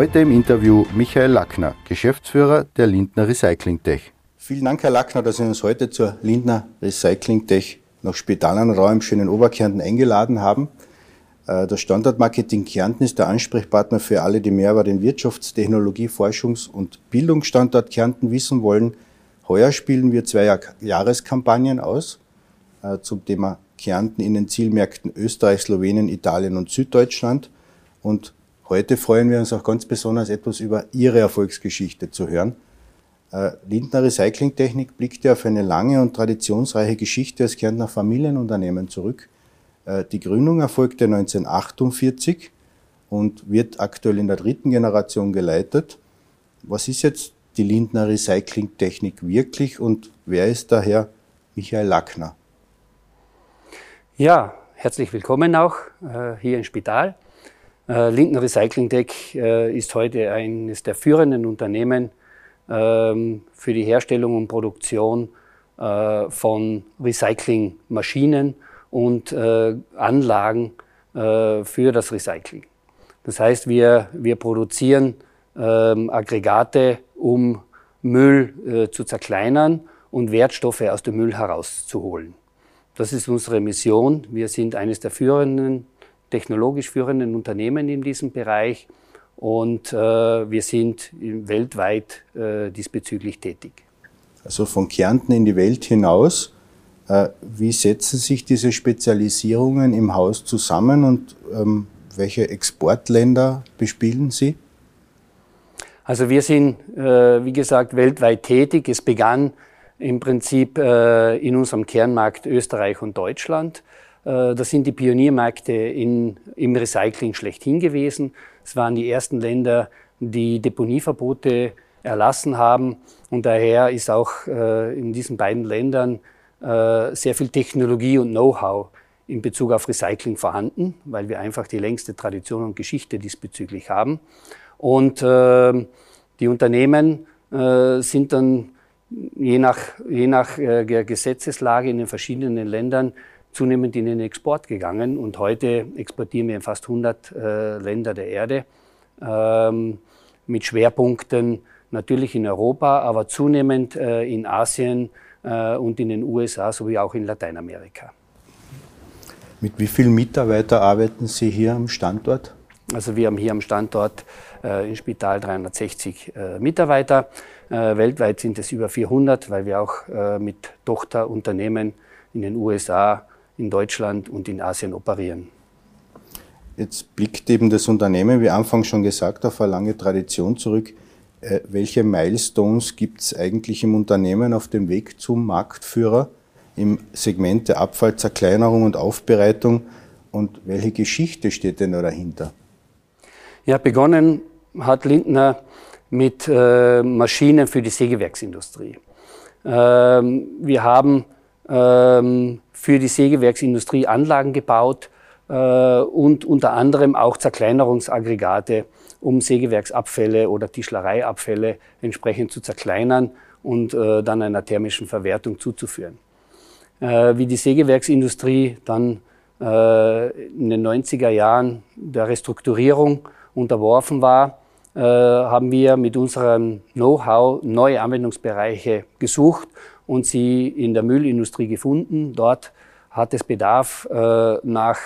Heute im Interview Michael Lackner, Geschäftsführer der Lindner Recycling Tech. Vielen Dank, Herr Lackner, dass Sie uns heute zur Lindner Recycling Tech nach Spitalenraum im schönen Oberkärnten eingeladen haben. Äh, das Standortmarketing Kärnten ist der Ansprechpartner für alle, die mehr über den Wirtschaftstechnologie, Forschungs- und Bildungsstandort Kärnten wissen wollen. Heuer spielen wir zwei Jahreskampagnen aus äh, zum Thema Kärnten in den Zielmärkten Österreich, Slowenien, Italien und Süddeutschland. Und heute freuen wir uns auch ganz besonders etwas über Ihre Erfolgsgeschichte zu hören. Äh, Lindner Recyclingtechnik ja auf eine lange und traditionsreiche Geschichte als Kärntner Familienunternehmen zurück. Äh, die Gründung erfolgte 1948 und wird aktuell in der dritten Generation geleitet. Was ist jetzt die Lindner Recyclingtechnik wirklich und wer ist daher Michael Lackner? Ja, herzlich willkommen auch äh, hier im Spital. Äh, Lindner Recyclingtech äh, ist heute eines der führenden Unternehmen ähm, für die Herstellung und Produktion äh, von Recyclingmaschinen und Anlagen für das Recycling. Das heißt, wir, wir produzieren ähm, Aggregate, um Müll zu zerkleinern und Wertstoffe aus dem Müll herauszuholen. Das ist unsere Mission. Wir sind eines der führenden, technologisch führenden Unternehmen in diesem Bereich und äh, wir sind weltweit äh, diesbezüglich tätig. Also von Kärnten in die Welt hinaus. Äh, wie setzen sich diese Spezialisierungen im Haus zusammen und ähm, welche Exportländer bespielen Sie? Also wir sind, äh, wie gesagt, weltweit tätig. Es begann im Prinzip äh, in unserem Kernmarkt Österreich und Deutschland. Das sind die Pioniermärkte in, im Recycling schlechthin gewesen. Es waren die ersten Länder, die Deponieverbote erlassen haben. Und daher ist auch in diesen beiden Ländern äh, sehr viel Technologie und Know-how in Bezug auf Recycling vorhanden, weil wir einfach die längste Tradition und Geschichte diesbezüglich haben. Und äh, die Unternehmen äh, sind dann je nach, je nach äh, Gesetzeslage in den verschiedenen Ländern zunehmend in den Export gegangen. Und heute exportieren wir in fast 100 äh, Länder der Erde ähm, mit Schwerpunkten natürlich in Europa, aber zunehmend äh, in Asien, äh, und in den USA sowie auch in Lateinamerika. Mit wie vielen Mitarbeitern arbeiten Sie hier am Standort? Also wir haben hier am Standort äh, im Spital 360 äh, Mitarbeiter. Äh, weltweit sind es über 400, weil wir auch äh, mit Tochterunternehmen in den USA, in Deutschland und in Asien operieren. Jetzt blickt eben das Unternehmen, wie Anfang schon gesagt, auf eine lange Tradition zurück. Äh, welche Milestones gibt es eigentlich im Unternehmen auf dem Weg zum Marktführer im Segment der Abfallzerkleinerung und Aufbereitung und welche Geschichte steht denn da dahinter? Ja, begonnen hat Lindner mit äh, Maschinen für die Sägewerksindustrie. Ähm, wir haben ähm, für die Sägewerksindustrie Anlagen gebaut äh, und unter anderem auch Zerkleinerungsaggregate um Sägewerksabfälle oder Tischlereiabfälle entsprechend zu zerkleinern und äh, dann einer thermischen Verwertung zuzuführen. Äh, wie die Sägewerksindustrie dann in den 90er Jahren der Restrukturierung unterworfen war, haben wir mit unserem Know-how neue Anwendungsbereiche gesucht und sie in der Müllindustrie gefunden. Dort hat es Bedarf äh, nach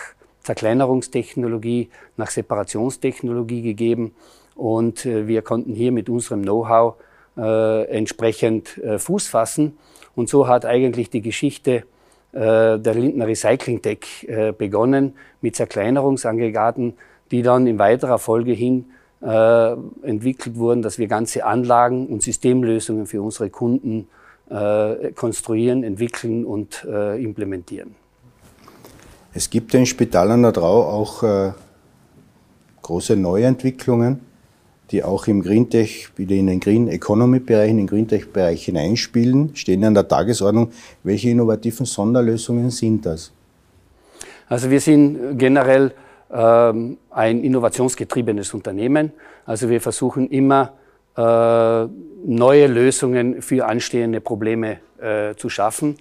Zerkleinerungstechnologie, nach Separationstechnologie gegeben. Und äh, wir konnten hier mit unserem Know-how äh, entsprechend äh, Fuß fassen. Und so hat eigentlich die Geschichte äh, der Lindner Recycling Tech äh, begonnen mit Zerkleinerungsaggregaten, die dann in weiterer Folge hin äh, entwickelt wurden, dass wir ganze Anlagen und Systemlösungen für unsere Kunden konstruieren, entwickeln und implementieren. Es gibt ja in Spital an der Drau auch äh, große Neuentwicklungen, die auch im Greentech, wieder in den Green Economy Bereich, in den Greentech Bereich hineinspielen, stehen an der Tagesordnung. Welche innovativen Sonderlösungen sind das? Also wir sind generell ähm, ein innovationsgetriebenes Unternehmen. Also wir versuchen immer äh, neue Lösungen für anstehende Probleme äh, zu schaffen.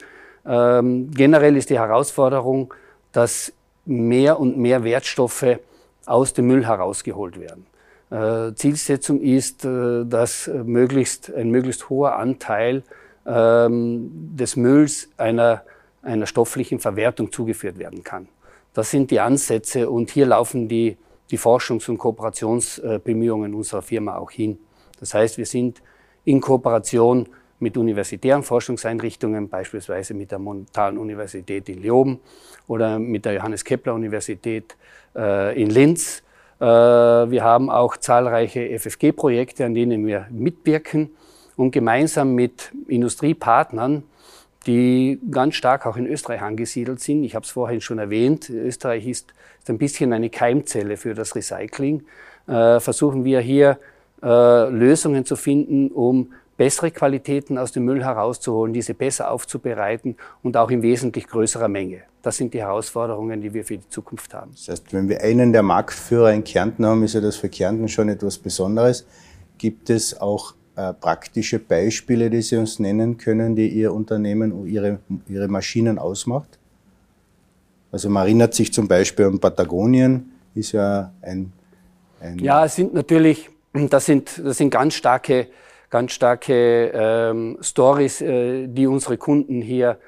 Ähm, generell ist die Herausforderung, dass mehr und mehr Wertstoffe aus dem Müll herausgeholt werden. Äh, Zielsetzung ist, äh, dass möglichst, ein möglichst hoher Anteil ähm, des Mülls einer, einer stofflichen Verwertung zugeführt werden kann. Das sind die Ansätze und hier laufen die, die Forschungs- und Kooperationsbemühungen unserer Firma auch hin. Das heißt, wir sind in Kooperation mit universitären Forschungseinrichtungen, beispielsweise mit der Montanuniversität in Leoben oder mit der Johannes Kepler Universität äh, in Linz. Äh, wir haben auch zahlreiche FFG-Projekte, an denen wir mitwirken und gemeinsam mit Industriepartnern, die ganz stark auch in Österreich angesiedelt sind. Ich habe es vorhin schon erwähnt, Österreich ist, ist, ein bisschen eine Keimzelle für das Recycling. Äh, versuchen wir hier äh, Lösungen zu finden, um bessere Qualitäten aus dem Müll herauszuholen, diese besser aufzubereiten und auch in wesentlich größerer Menge. Das sind die Herausforderungen, die wir für die Zukunft haben. Das heißt, wenn wir einen der Marktführer in Kärnten haben, ist ja das für Kärnten schon etwas Besonderes. Gibt es auch äh, praktische Beispiele, die Sie uns nennen können, die Ihr Unternehmen, Ihre, Ihre Maschinen ausmacht? Also man erinnert sich zum Beispiel an Patagonien, ist ja ein, ein Ja, es sind natürlich, das sind, das sind ganz starke ganz starke ähm, Stories, äh, die unsere Kunden hier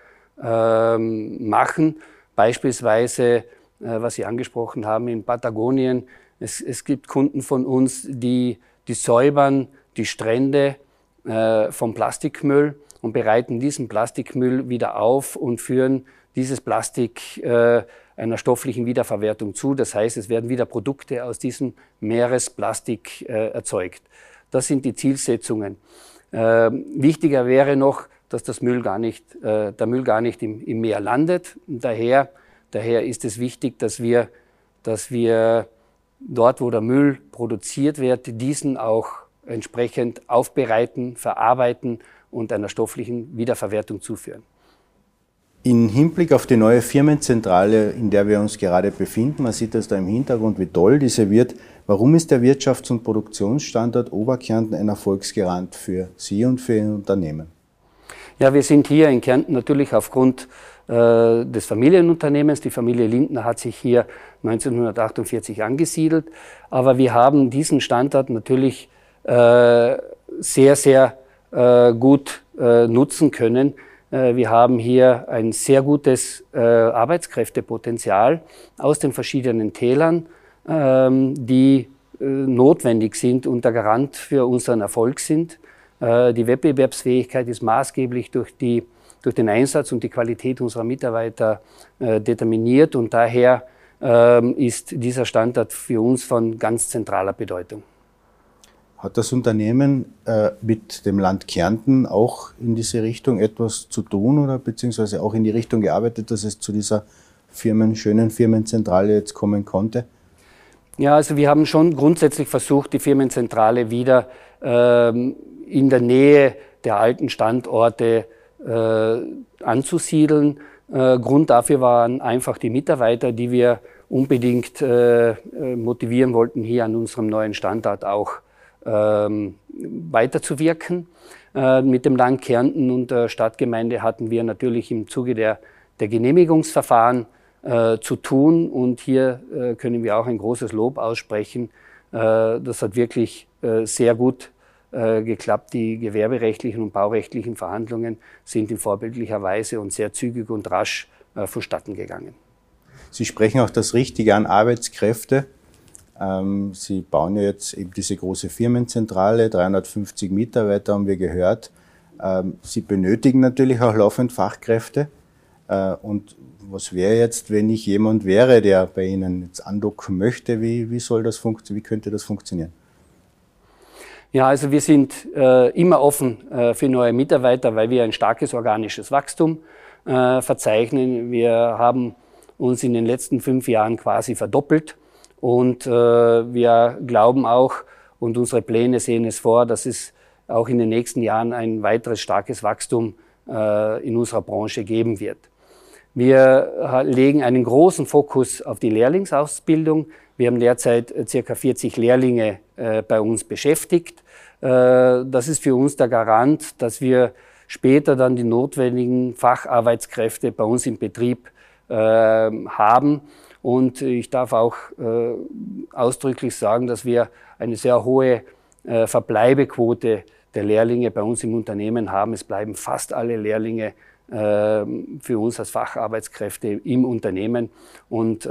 ähm, machen. Beispielsweise, äh, was Sie angesprochen haben, in Patagonien. Es, es gibt Kunden von uns, die, die säubern die Strände äh, vom Plastikmüll und bereiten diesen Plastikmüll wieder auf und führen dieses Plastik äh, einer stofflichen Wiederverwertung zu. Das heißt, es werden wieder Produkte aus diesem Meeresplastik äh, erzeugt. Das sind die Zielsetzungen. Äh, wichtiger wäre noch, dass das Müll gar nicht, äh, der Müll gar nicht im, im Meer landet. Daher, daher ist es wichtig, dass wir, dass wir dort, wo der Müll produziert wird, diesen auch entsprechend aufbereiten, verarbeiten und einer stofflichen Wiederverwertung zuführen. In Hinblick auf die neue Firmenzentrale, in der wir uns gerade befinden, man sieht das da im Hintergrund, wie toll diese wird. Warum ist der Wirtschafts- und Produktionsstandort Oberkärnten ein Erfolgsgarant für Sie und für Ihr Unternehmen? Ja, wir sind hier in Kärnten natürlich aufgrund äh, des Familienunternehmens. Die Familie Lindner hat sich hier 1948 angesiedelt. Aber wir haben diesen Standort natürlich äh, sehr, sehr äh, gut äh, nutzen können wir haben hier ein sehr gutes äh, Arbeitskräftepotenzial aus den verschiedenen Tälern, ähm, die äh, notwendig sind und der Garant für unseren Erfolg sind. Die Wettbewerbsfähigkeit ist maßgeblich durch, die, durch den Einsatz und die Qualität unserer Mitarbeiter determiniert und daher ähm, ist dieser Standort für uns von ganz zentraler Bedeutung. Hat das Unternehmen äh, mit dem Land Kärnten auch in diese Richtung etwas zu tun oder beziehungsweise auch in die Richtung gearbeitet, dass es zu dieser Firmen, schönen Firmenzentrale jetzt kommen konnte? Ja, also wir haben schon grundsätzlich versucht, die Firmenzentrale wieder ähm, in der Nähe der alten Standorte äh, anzusiedeln. Äh, Grund dafür waren einfach die Mitarbeiter, die wir unbedingt äh, äh motivieren wollten, hier an unserem neuen Standort auch ähm, weiterzuwirken. Äh, mit dem Land Kärnten und der Stadtgemeinde hatten wir natürlich im Zuge der, der Genehmigungsverfahren äh, zu tun und hier äh, können wir auch ein großes Lob aussprechen. Äh, das hat wirklich äh, sehr gut äh, geklappt. Die gewerberechtlichen und baurechtlichen Verhandlungen sind in vorbildlicher Weise und sehr zügig und rasch vonstatten gegangen. Sie sprechen auch das Richtige an Arbeitskräfte. Ähm, Sie bauen ja jetzt eben diese große Firmenzentrale, 350 Mitarbeiter haben wir gehört. Ähm, Sie benötigen natürlich auch laufend Fachkräfte. Äh, und was wäre jetzt, wenn ich jemand wäre, der bei Ihnen jetzt andocken möchte? Wie, wie soll das funktionieren? Wie könnte das funktionieren? Ja, also wir sind äh, immer offen äh, für neue Mitarbeiter, weil wir ein starkes organisches Wachstum äh, verzeichnen. Wir haben uns in den letzten fünf Jahren quasi verdoppelt und äh, wir glauben auch und unsere Pläne sehen es vor, dass es auch in den nächsten Jahren ein weiteres starkes Wachstum äh, in unserer Branche geben wird. Wir legen einen großen Fokus auf die Lehrlingsausbildung. Wir haben derzeit äh, circa 40 Lehrlinge äh, bei uns beschäftigt. Äh, das ist für uns der Garant, dass wir später dann die notwendigen Facharbeitskräfte bei uns im Betrieb äh, haben Und ich darf auch äh, ausdrücklich sagen, dass wir eine sehr hohe äh, Verbleibequote der Lehrlinge bei uns im Unternehmen haben. Es bleiben fast alle Lehrlinge äh, für uns als Facharbeitskräfte im Unternehmen. Und äh,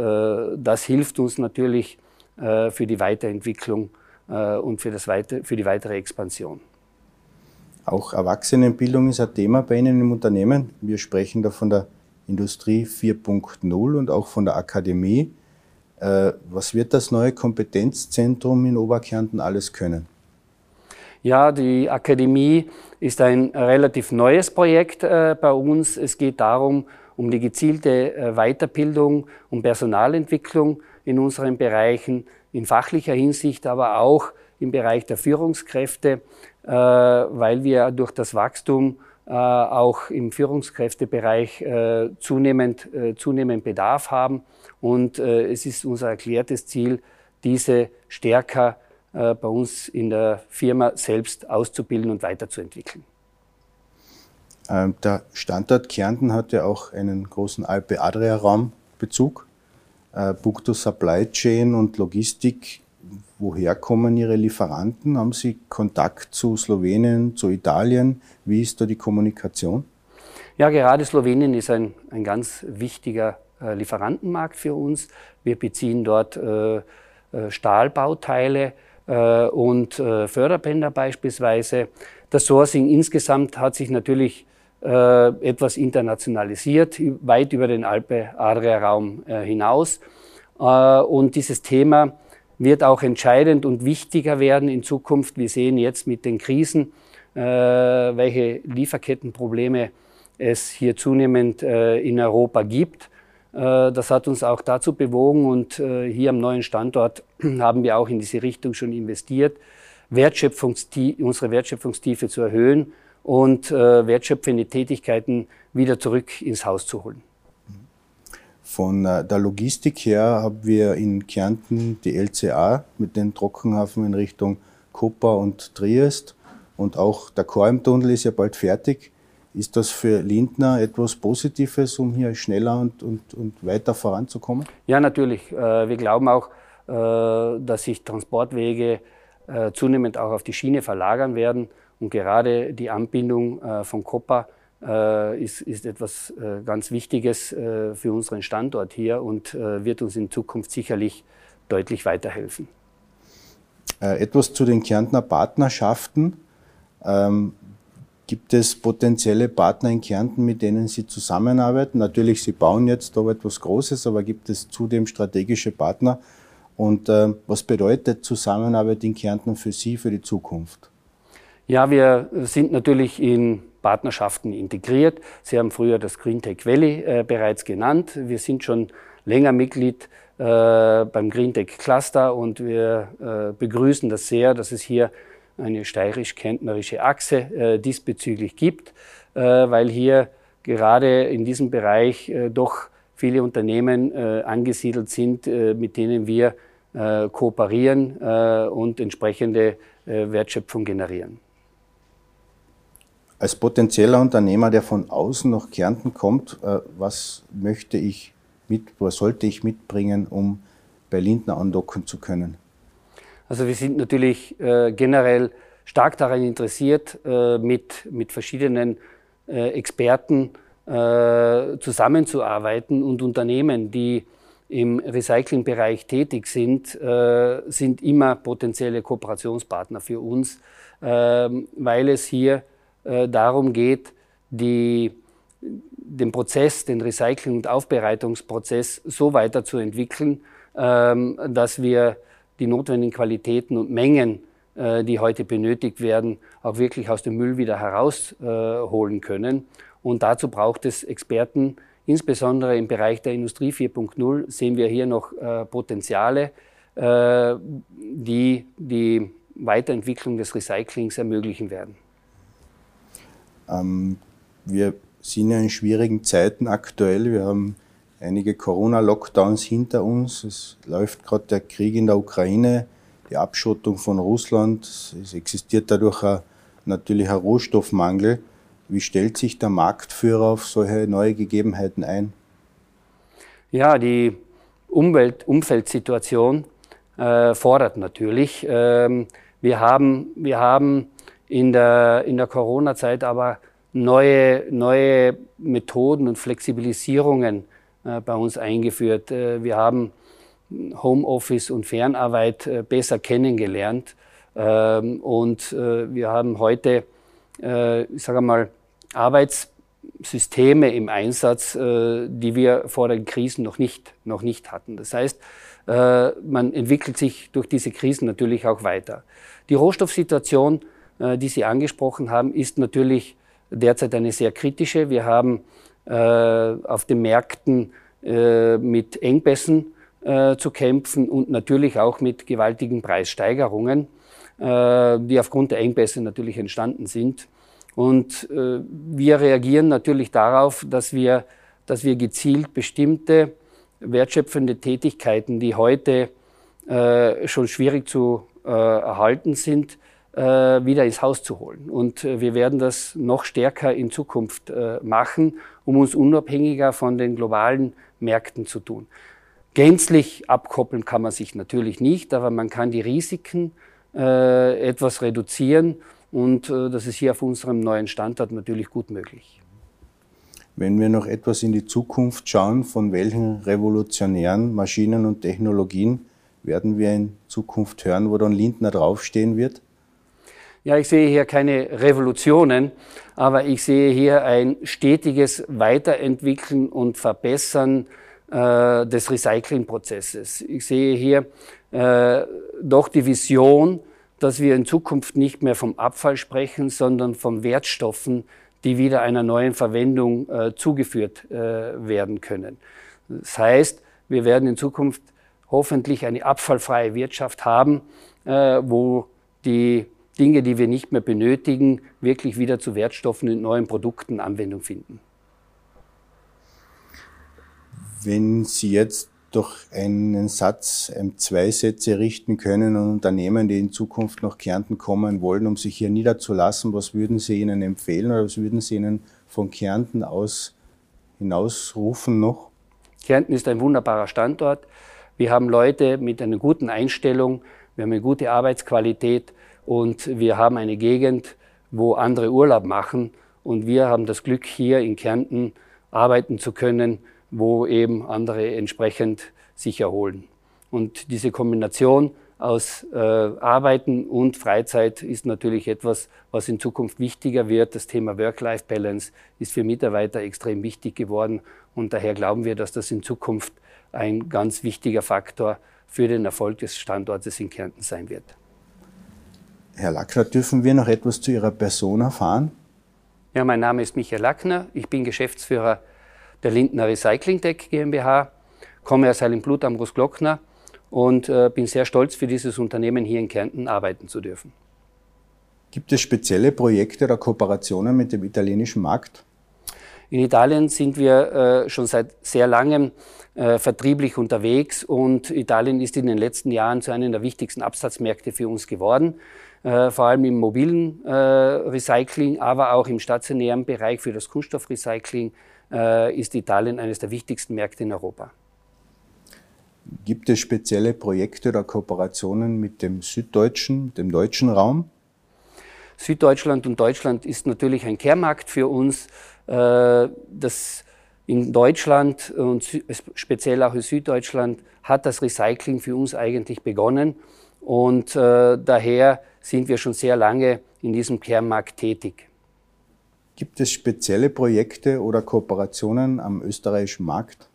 das hilft uns natürlich äh, für die Weiterentwicklung äh, und für, das weite, für die weitere Expansion. Auch Erwachsenenbildung ist ein Thema bei Ihnen im Unternehmen. Wir sprechen da von der Industrie 4.0 und auch von der Akademie. Äh, was wird das neue Kompetenzzentrum in Oberkärnten alles können? Ja, die Akademie ist ein relativ neues Projekt äh, bei uns. Es geht darum, um die gezielte äh, Weiterbildung, um Personalentwicklung in unseren Bereichen, in fachlicher Hinsicht, aber auch im Bereich der Führungskräfte, weil wir durch das Wachstum auch im Führungskräftebereich äh, zunehmend, zunehmend Bedarf haben. Und es ist unser erklärtes Ziel, diese stärker bei uns in der Firma selbst auszubilden und weiterzuentwickeln. Ähm, der Standort Kärnten hat ja auch einen großen Alpe-Adria-Raumbezug. Bukto Supply Chain und Logistik Woher kommen Ihre Lieferanten? Haben Sie Kontakt zu Slowenien, zu Italien? Wie ist da die Kommunikation? Ja, gerade Slowenien ist ein, ein ganz wichtiger äh, Lieferantenmarkt für uns. Wir beziehen dort äh, äh Stahlbauteile und Förderbänder beispielsweise. Das Sourcing insgesamt hat sich natürlich etwas internationalisiert, weit über den Alpe-Adria-Raum hinaus. und dieses Thema wird auch entscheidend und wichtiger werden in Zukunft. Wir sehen jetzt mit den Krisen, äh, welche Lieferkettenprobleme es hier zunehmend äh, in Europa gibt. Äh, das hat uns auch dazu bewogen und äh, hier am neuen Standort haben wir auch in diese Richtung schon investiert, Wertschöpfungstie unsere Wertschöpfungstiefe zu erhöhen und äh, wertschöpfende Tätigkeiten wieder zurück ins Haus zu holen. Von äh, der Logistik her haben wir in Kärnten die LCA mit dem Trockenhafen in Richtung Koper und Triest und auch der Kormtunnel ist ja bald fertig. Ist das für Lindner etwas Positives, um hier schneller und, und, und weiter voranzukommen? Ja, natürlich. Äh, wir glauben auch, äh, dass sich Transportwege zunehmend auch auf die Schiene verlagern werden und gerade die Anbindung von Koper ist, ist etwas äh, ganz Wichtiges äh, für unseren Standort hier und wird uns in Zukunft sicherlich deutlich weiterhelfen. Etwas zu den Kärntner Partnerschaften. Ähm, gibt es potenzielle Partner in Kärnten, mit denen Sie zusammenarbeiten? Natürlich, Sie bauen jetzt aber etwas Großes, aber gibt es zudem strategische Partner? Und äh, was bedeutet Zusammenarbeit in Kärnten für Sie für die Zukunft? Ja, wir sind natürlich in Partnerschaften integriert. Sie haben früher das Green Tech Valley äh, bereits genannt. Wir sind schon länger Mitglied äh, beim Green Tech Cluster und wir äh, begrüßen das sehr, dass es hier eine steirisch-kärntnerische Achse äh, diesbezüglich gibt, äh, weil hier gerade in diesem Bereich äh, doch viele Unternehmen angesiedelt sind, mit denen wir kooperieren und entsprechende Wertschöpfung generieren als potenzieller Unternehmer, der von außen nach Kärnten kommt, äh, was möchte ich mit, was sollte ich mitbringen, um bei Lindner andocken zu können? Also wir sind natürlich äh, generell stark daran interessiert, äh, mit, mit verschiedenen äh, Experten äh, zusammenzuarbeiten und Unternehmen, die im Recyclingbereich tätig sind, äh, sind immer potenzielle Kooperationspartner für uns, ähm, weil es hier äh, darum geht, die, den Prozess, den Recycling- und Aufbereitungsprozess so weiterzuentwickeln, ähm, dass wir die notwendigen Qualitäten und Mengen, äh, die heute benötigt werden, auch wirklich aus dem Müll wieder herausholen können. Und dazu braucht es Experten, insbesondere im Bereich der Industrie 4.0 sehen wir hier noch äh, Potenziale, äh, die die Weiterentwicklung des Recyclings ermöglichen werden. Ähm, wir sind ja in schwierigen Zeiten aktuell. Wir haben einige Corona-Lockdowns hinter uns. Es läuft gerade der Krieg in der Ukraine, die Abschottung von Russland. Es existiert dadurch ein, natürlich ein Rohstoffmangel. Wie stellt sich der Marktführer auf solche neue Gegebenheiten ein? Ja, die Umwelt, Umfeldsituation äh, fordert natürlich. Ähm, wir haben, wir haben in der, in der Corona-Zeit aber neue, neue Methoden und Flexibilisierungen äh, bei uns eingeführt. Äh, wir haben Homeoffice und Fernarbeit äh, besser kennengelernt. Ähm, und äh, wir haben heute, äh, ich sage mal, Arbeitssysteme im Einsatz, äh, die wir vor den Krisen noch nicht, noch nicht hatten. Das heißt, man entwickelt sich durch diese Krisen natürlich auch weiter. Die Rohstoffsituation, die Sie angesprochen haben, ist natürlich derzeit eine sehr kritische. Wir haben äh, auf den Märkten mit Engpässen zu kämpfen und natürlich auch mit gewaltigen Preissteigerungen, die aufgrund der Engpässe natürlich entstanden sind. Und wir reagieren natürlich darauf, dass wir, dass wir gezielt bestimmte wertschöpfende Tätigkeiten, die heute äh, schon schwierig zu äh, erhalten sind, äh, wieder ins Haus zu holen. Und äh, wir werden das noch stärker in Zukunft äh, machen, um uns unabhängiger von den globalen Märkten zu tun. Gänzlich abkoppeln kann man sich natürlich nicht, aber man kann die Risiken äh, etwas reduzieren und das ist hier auf unserem neuen Standort natürlich gut möglich. Wenn wir noch etwas in die Zukunft schauen, von welchen revolutionären Maschinen und Technologien werden wir in Zukunft hören, wo dann Lindner draufstehen wird? Ja, ich sehe hier keine Revolutionen, aber ich sehe hier ein stetiges Weiterentwickeln und Verbessern äh, des Recyclingprozesses. Ich sehe hier äh, doch die Vision, dass wir in Zukunft nicht mehr vom Abfall sprechen, sondern von Wertstoffen, die wieder einer neuen Verwendung äh, zugeführt äh, werden können. Das heißt, wir werden in Zukunft hoffentlich eine abfallfreie Wirtschaft haben, äh, wo die Dinge, die wir nicht mehr benötigen, wirklich wieder zu Wertstoffen und neuen Produkten Anwendung finden. Wenn Sie jetzt durch einen Satz zwei Sätze richten können an Unternehmen, die in Zukunft nach Kärnten kommen wollen, um sich hier niederzulassen, was würden Sie ihnen empfehlen oder was würden Sie ihnen von Kärnten aus hinausrufen noch? Kärnten ist ein wunderbarer Standort. Wir haben Leute mit einer guten Einstellung, wir haben eine gute Arbeitsqualität und wir haben eine Gegend, wo andere Urlaub machen und wir haben das Glück, hier in Kärnten arbeiten zu können wo eben andere entsprechend sich erholen. Und diese Kombination aus äh, Arbeiten und Freizeit ist natürlich etwas, was in Zukunft wichtiger wird. Das Thema Work-Life-Balance ist für Mitarbeiter extrem wichtig geworden und daher glauben wir, dass das in Zukunft ein ganz wichtiger Faktor für den Erfolg des Standortes in Kärnten sein wird. Herr Lackner, dürfen wir noch etwas zu Ihrer Person erfahren? Ja, mein Name ist Michael Lackner. Ich bin Geschäftsführer der Lindner Recycling Tech GmbH, komme aus Heilenblut am Großglockner und äh, bin sehr stolz, für dieses Unternehmen hier in Kärnten arbeiten zu dürfen. Gibt es spezielle Projekte oder Kooperationen mit dem italienischen Markt? In Italien sind wir äh, schon seit sehr langem äh, vertrieblich unterwegs und Italien ist in den letzten Jahren zu einem der wichtigsten Absatzmärkte für uns geworden. Äh, vor allem im mobilen äh, Recycling, aber auch im stationären Bereich für das Kunststoffrecycling äh, ist Italien eines der wichtigsten Märkte in Europa. Gibt es spezielle Projekte oder Kooperationen mit dem süddeutschen, dem deutschen Raum? Süddeutschland und Deutschland ist natürlich ein Kehrmarkt für uns. Äh, das in Deutschland und speziell auch in Süddeutschland hat das Recycling für uns eigentlich begonnen und äh, daher sind wir schon sehr lange in diesem Kehrmarkt tätig. Gibt es spezielle Projekte oder Kooperationen am österreichischen Markt?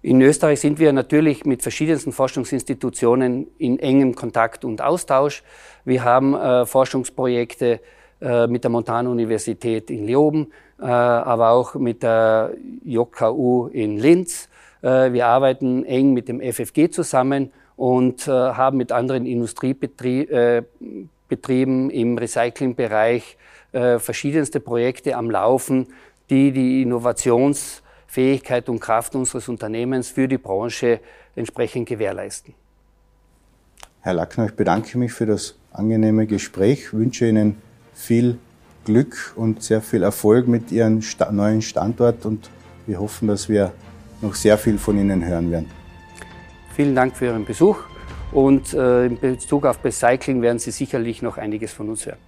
In Österreich sind wir natürlich mit verschiedensten Forschungsinstitutionen in engem Kontakt und Austausch. Wir haben äh, Forschungsprojekte äh, mit der Montana-Universität in Leoben, äh, aber auch mit der JKU in Linz. Äh, wir arbeiten eng mit dem FFG zusammen und äh, haben mit anderen Industriebetrieben äh, im Recyclingbereich äh, verschiedenste Projekte am Laufen, die die Innovationsfähigkeit und Kraft unseres Unternehmens für die Branche entsprechend gewährleisten. Herr Lackner, ich bedanke mich für das angenehme Gespräch, wünsche Ihnen viel Glück und sehr viel Erfolg mit Ihrem neuen Standort und wir hoffen, dass wir noch sehr viel von Ihnen hören werden. Vielen Dank für Ihren Besuch und äh, in Bezug auf Recycling werden Sie sicherlich noch einiges von uns hören.